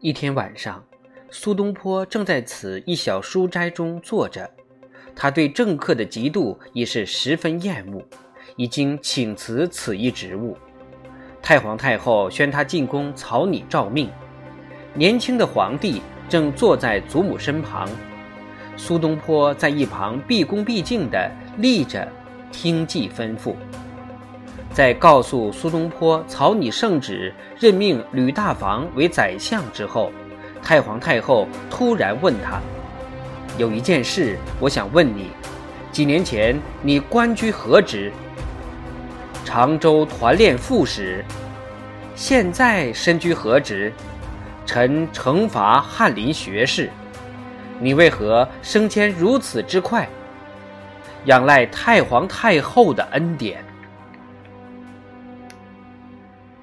一天晚上，苏东坡正在此一小书斋中坐着，他对政客的嫉妒已是十分厌恶，已经请辞此一职务。太皇太后宣他进宫草拟诏命，年轻的皇帝正坐在祖母身旁，苏东坡在一旁毕恭毕敬地立着，听继吩咐。在告诉苏东坡草拟圣旨，任命吕大防为宰相之后，太皇太后突然问他：“有一件事，我想问你，几年前你官居何职？”“常州团练副使。”“现在身居何职？”“臣惩罚翰林学士。”“你为何升迁如此之快？”“仰赖太皇太后的恩典。”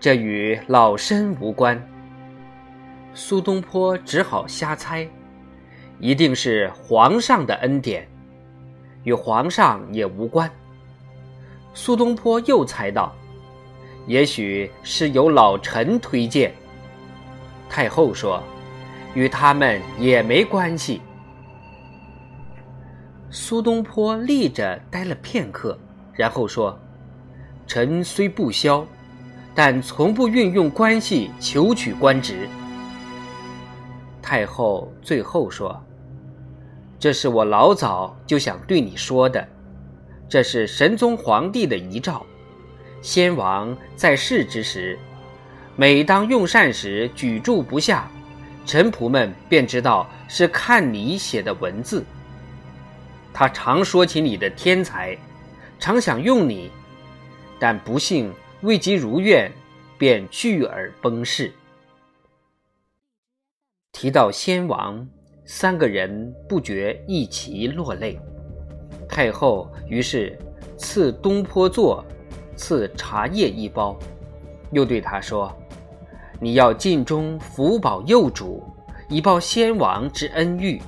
这与老身无关。苏东坡只好瞎猜，一定是皇上的恩典，与皇上也无关。苏东坡又猜到，也许是由老臣推荐。太后说，与他们也没关系。苏东坡立着待了片刻，然后说：“臣虽不肖。”但从不运用关系求取官职。太后最后说：“这是我老早就想对你说的，这是神宗皇帝的遗诏。先王在世之时，每当用膳时举箸不下，臣仆们便知道是看你写的文字。他常说起你的天才，常想用你，但不幸。”未及如愿，便拒而崩逝。提到先王，三个人不觉一齐落泪。太后于是赐东坡座，赐茶叶一包，又对他说：“你要尽忠福保幼主，以报先王之恩遇。”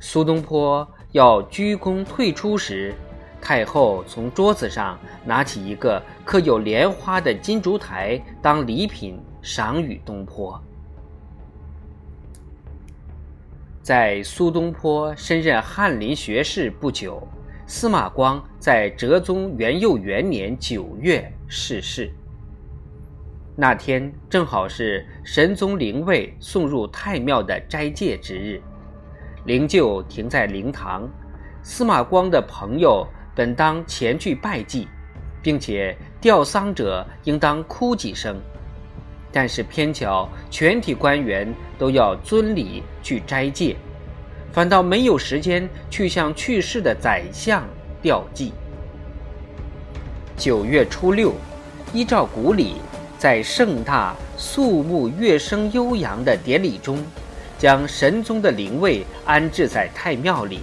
苏东坡要鞠躬退出时。太后从桌子上拿起一个刻有莲花的金烛台当礼品赏与东坡。在苏东坡升任翰林学士不久，司马光在哲宗元佑元年九月逝世。那天正好是神宗灵位送入太庙的斋戒之日，灵柩停在灵堂，司马光的朋友。本当前去拜祭，并且吊丧者应当哭几声，但是偏巧全体官员都要遵礼去斋戒，反倒没有时间去向去世的宰相吊祭。九月初六，依照古礼，在盛大肃穆、乐声悠扬的典礼中，将神宗的灵位安置在太庙里。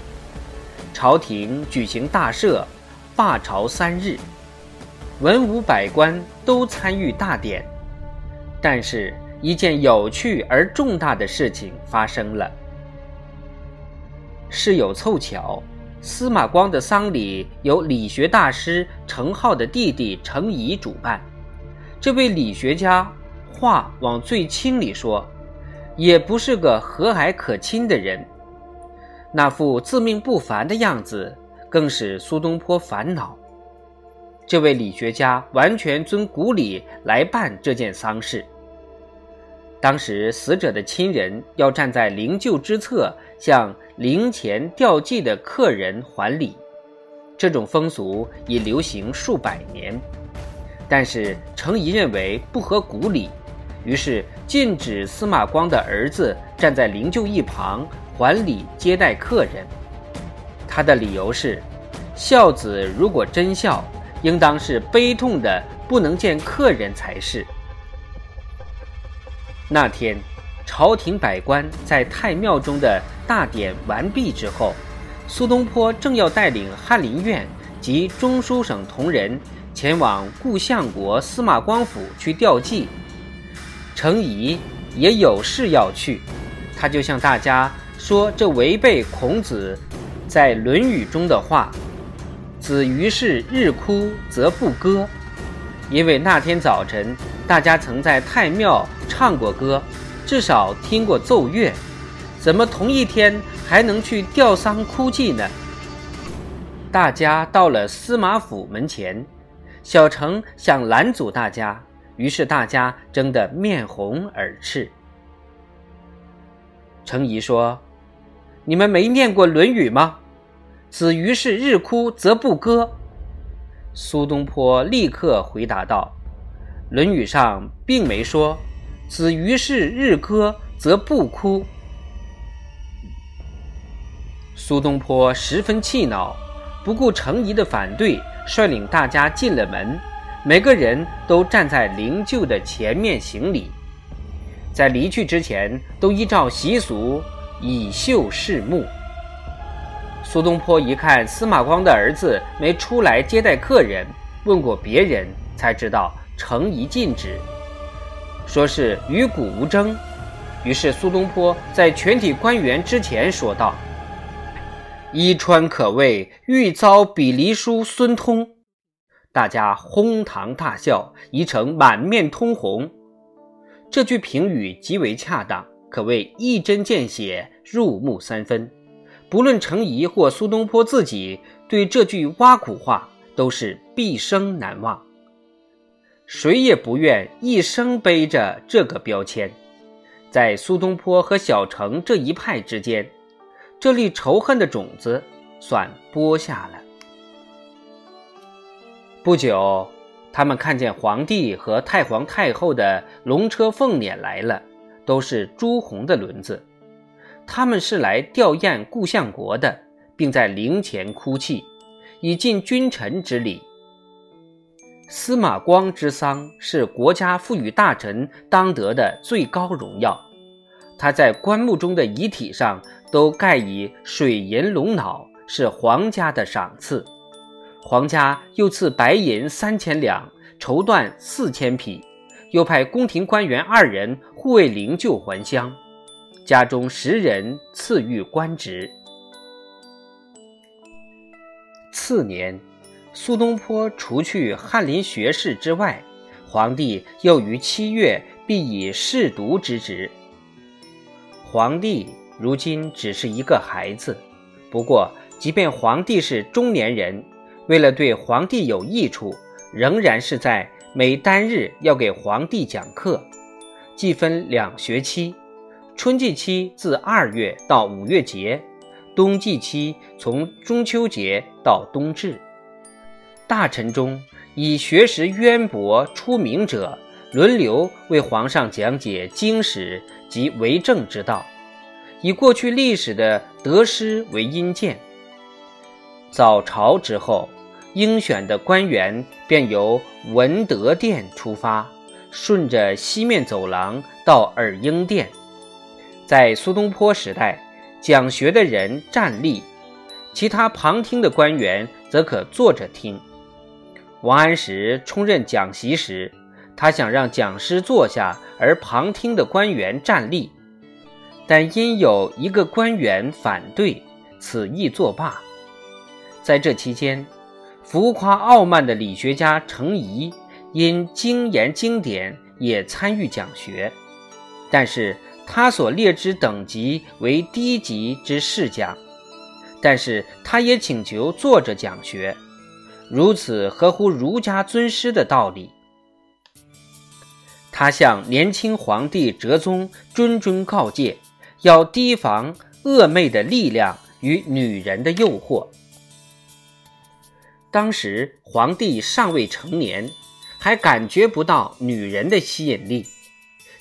朝廷举行大赦，罢朝三日，文武百官都参与大典。但是，一件有趣而重大的事情发生了。事有凑巧，司马光的丧礼由理学大师程颢的弟弟程颐主办。这位理学家，话往最轻里说，也不是个和蔼可亲的人。那副自命不凡的样子，更使苏东坡烦恼。这位理学家完全遵古礼来办这件丧事。当时死者的亲人要站在灵柩之侧，向灵前吊祭的客人还礼，这种风俗已流行数百年。但是程颐认为不合古礼，于是禁止司马光的儿子站在灵柩一旁。还礼接待客人，他的理由是：孝子如果真孝，应当是悲痛的不能见客人才是。那天，朝廷百官在太庙中的大典完毕之后，苏东坡正要带领翰林院及中书省同仁前往故相国司马光府去吊祭，程颐也有事要去，他就向大家。说这违背孔子在《论语》中的话：“子于是日哭则不歌。”因为那天早晨大家曾在太庙唱过歌，至少听过奏乐，怎么同一天还能去吊丧哭祭呢？大家到了司马府门前，小程想拦阻大家，于是大家争得面红耳赤。程颐说：“你们没念过《论语》吗？子于是日哭则不歌。”苏东坡立刻回答道。《论语》上并没说“子于是日歌则不哭”。苏东坡十分气恼，不顾程颐的反对，率领大家进了门，每个人都站在灵柩的前面行礼。在离去之前，都依照习俗以袖示目。苏东坡一看司马光的儿子没出来接待客人，问过别人，才知道。程颐禁止，说是与古无争。于是苏东坡在全体官员之前说道：“伊川可谓欲遭比离书孙通。”大家哄堂大笑，宜城满面通红。这句评语极为恰当，可谓一针见血，入木三分。不论程颐或苏东坡自己，对这句挖苦话都是毕生难忘。谁也不愿一生背着这个标签，在苏东坡和小程这一派之间，这粒仇恨的种子算播下了。不久，他们看见皇帝和太皇太后的龙车凤辇来了，都是朱红的轮子。他们是来吊唁故相国的，并在陵前哭泣，以尽君臣之礼。司马光之丧是国家赋予大臣当得的最高荣耀，他在棺木中的遗体上都盖以水银龙脑，是皇家的赏赐。皇家又赐白银三千两，绸缎四千匹，又派宫廷官员二人护卫灵柩还乡，家中十人赐予官职。次年。苏东坡除去翰林学士之外，皇帝又于七月必以侍读之职。皇帝如今只是一个孩子，不过，即便皇帝是中年人，为了对皇帝有益处，仍然是在每单日要给皇帝讲课，计分两学期：春季期自二月到五月节，冬季期从中秋节到冬至。大臣中，以学识渊博出名者，轮流为皇上讲解经史及为政之道，以过去历史的得失为阴鉴。早朝之后，应选的官员便由文德殿出发，顺着西面走廊到耳英殿。在苏东坡时代，讲学的人站立，其他旁听的官员则可坐着听。王安石充任讲席时，他想让讲师坐下，而旁听的官员站立，但因有一个官员反对，此意作罢。在这期间，浮夸傲慢的理学家程颐因精研经典也参与讲学，但是他所列之等级为低级之士讲，但是他也请求坐着讲学。如此合乎儒家尊师的道理，他向年轻皇帝哲宗谆谆告诫，要提防恶魅的力量与女人的诱惑。当时皇帝尚未成年，还感觉不到女人的吸引力，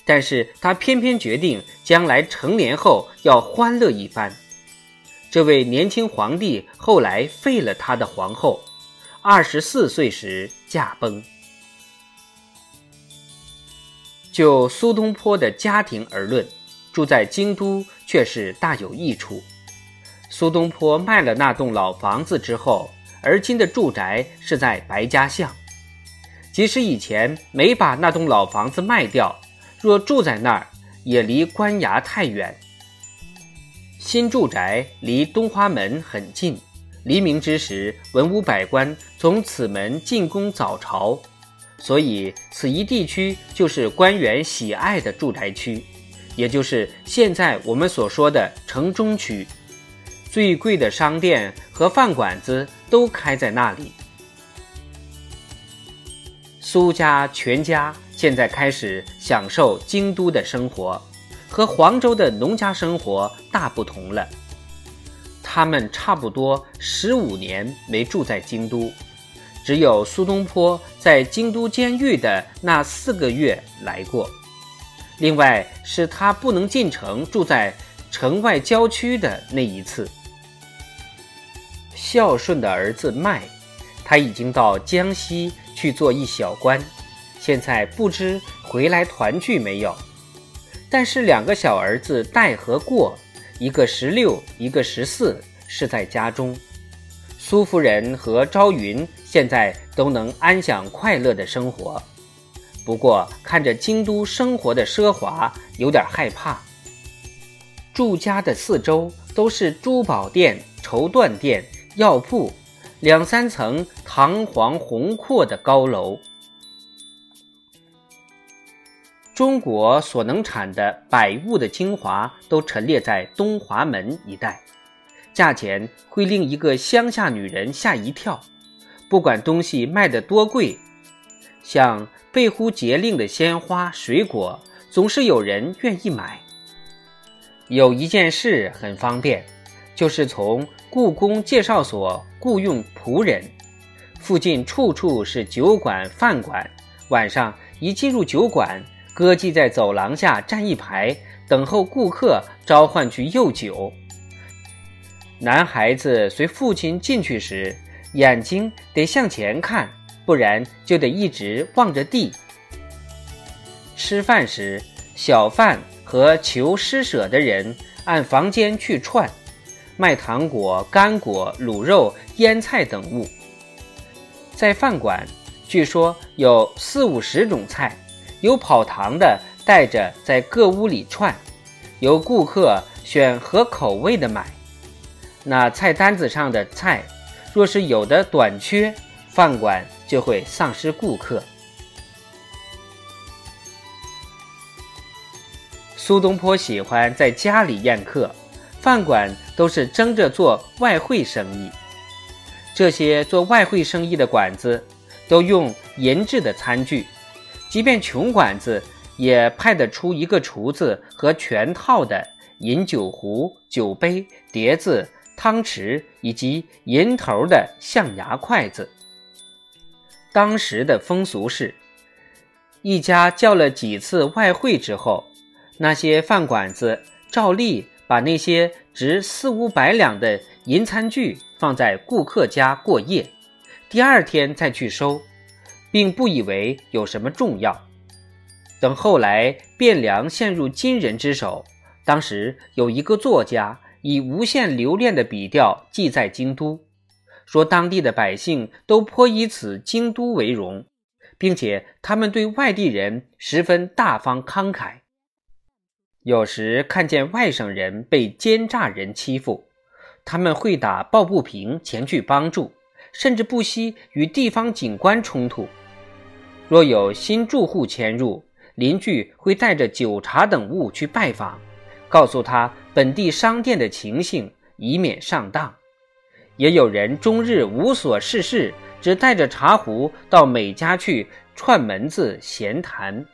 但是他偏偏决定将来成年后要欢乐一番。这位年轻皇帝后来废了他的皇后。二十四岁时驾崩。就苏东坡的家庭而论，住在京都却是大有益处。苏东坡卖了那栋老房子之后，而今的住宅是在白家巷。即使以前没把那栋老房子卖掉，若住在那儿，也离官衙太远。新住宅离东华门很近。黎明之时，文武百官从此门进宫早朝。所以此一地区就是官员喜爱的住宅区，也就是现在我们所说的城中区。最贵的商店和饭馆子都开在那里。苏家全家现在开始享受京都的生活，和黄州的农家生活大不同了。他们差不多十五年没住在京都，只有苏东坡在京都监狱的那四个月来过，另外是他不能进城，住在城外郊区的那一次。孝顺的儿子麦，他已经到江西去做一小官，现在不知回来团聚没有。但是两个小儿子戴和过，一个十六，一个十四，是在家中。苏夫人和朝云现在都能安享快乐的生活，不过看着京都生活的奢华，有点害怕。住家的四周都是珠宝店、绸缎店。药铺，两三层堂皇宏阔的高楼。中国所能产的百物的精华都陈列在东华门一带，价钱会令一个乡下女人吓一跳。不管东西卖得多贵，像贝乎节令的鲜花、水果，总是有人愿意买。有一件事很方便，就是从。故宫介绍所雇佣仆人，附近处处是酒馆、饭馆。晚上一进入酒馆，歌妓在走廊下站一排，等候顾客召唤去诱酒。男孩子随父亲进去时，眼睛得向前看，不然就得一直望着地。吃饭时，小贩和求施舍的人按房间去串。卖糖果、干果、卤肉、腌菜等物，在饭馆，据说有四五十种菜，有跑堂的带着在各屋里串，由顾客选合口味的买。那菜单子上的菜，若是有的短缺，饭馆就会丧失顾客。苏东坡喜欢在家里宴客。饭馆都是争着做外汇生意，这些做外汇生意的馆子都用银制的餐具，即便穷馆子也派得出一个厨子和全套的饮酒壶、酒杯、碟子、汤匙以及银头的象牙筷子。当时的风俗是，一家叫了几次外汇之后，那些饭馆子照例。把那些值四五百两的银餐具放在顾客家过夜，第二天再去收，并不以为有什么重要。等后来汴梁陷入金人之手，当时有一个作家以无限留恋的笔调记在京都，说当地的百姓都颇以此京都为荣，并且他们对外地人十分大方慷慨。有时看见外省人被奸诈人欺负，他们会打抱不平前去帮助，甚至不惜与地方警官冲突。若有新住户迁入，邻居会带着酒茶等物去拜访，告诉他本地商店的情形，以免上当。也有人终日无所事事，只带着茶壶到每家去串门子闲谈。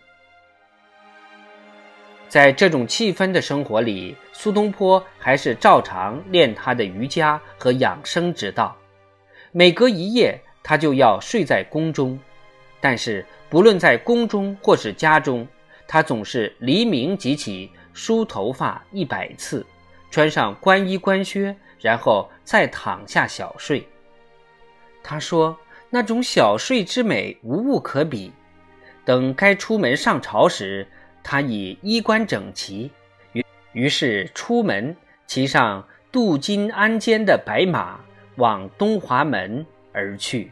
在这种气氛的生活里，苏东坡还是照常练他的瑜伽和养生之道。每隔一夜，他就要睡在宫中。但是，不论在宫中或是家中，他总是黎明即起，梳头发一百次，穿上官衣官靴，然后再躺下小睡。他说：“那种小睡之美，无物可比。等该出门上朝时。”他已衣冠整齐，于于是出门，骑上镀金鞍鞯的白马，往东华门而去。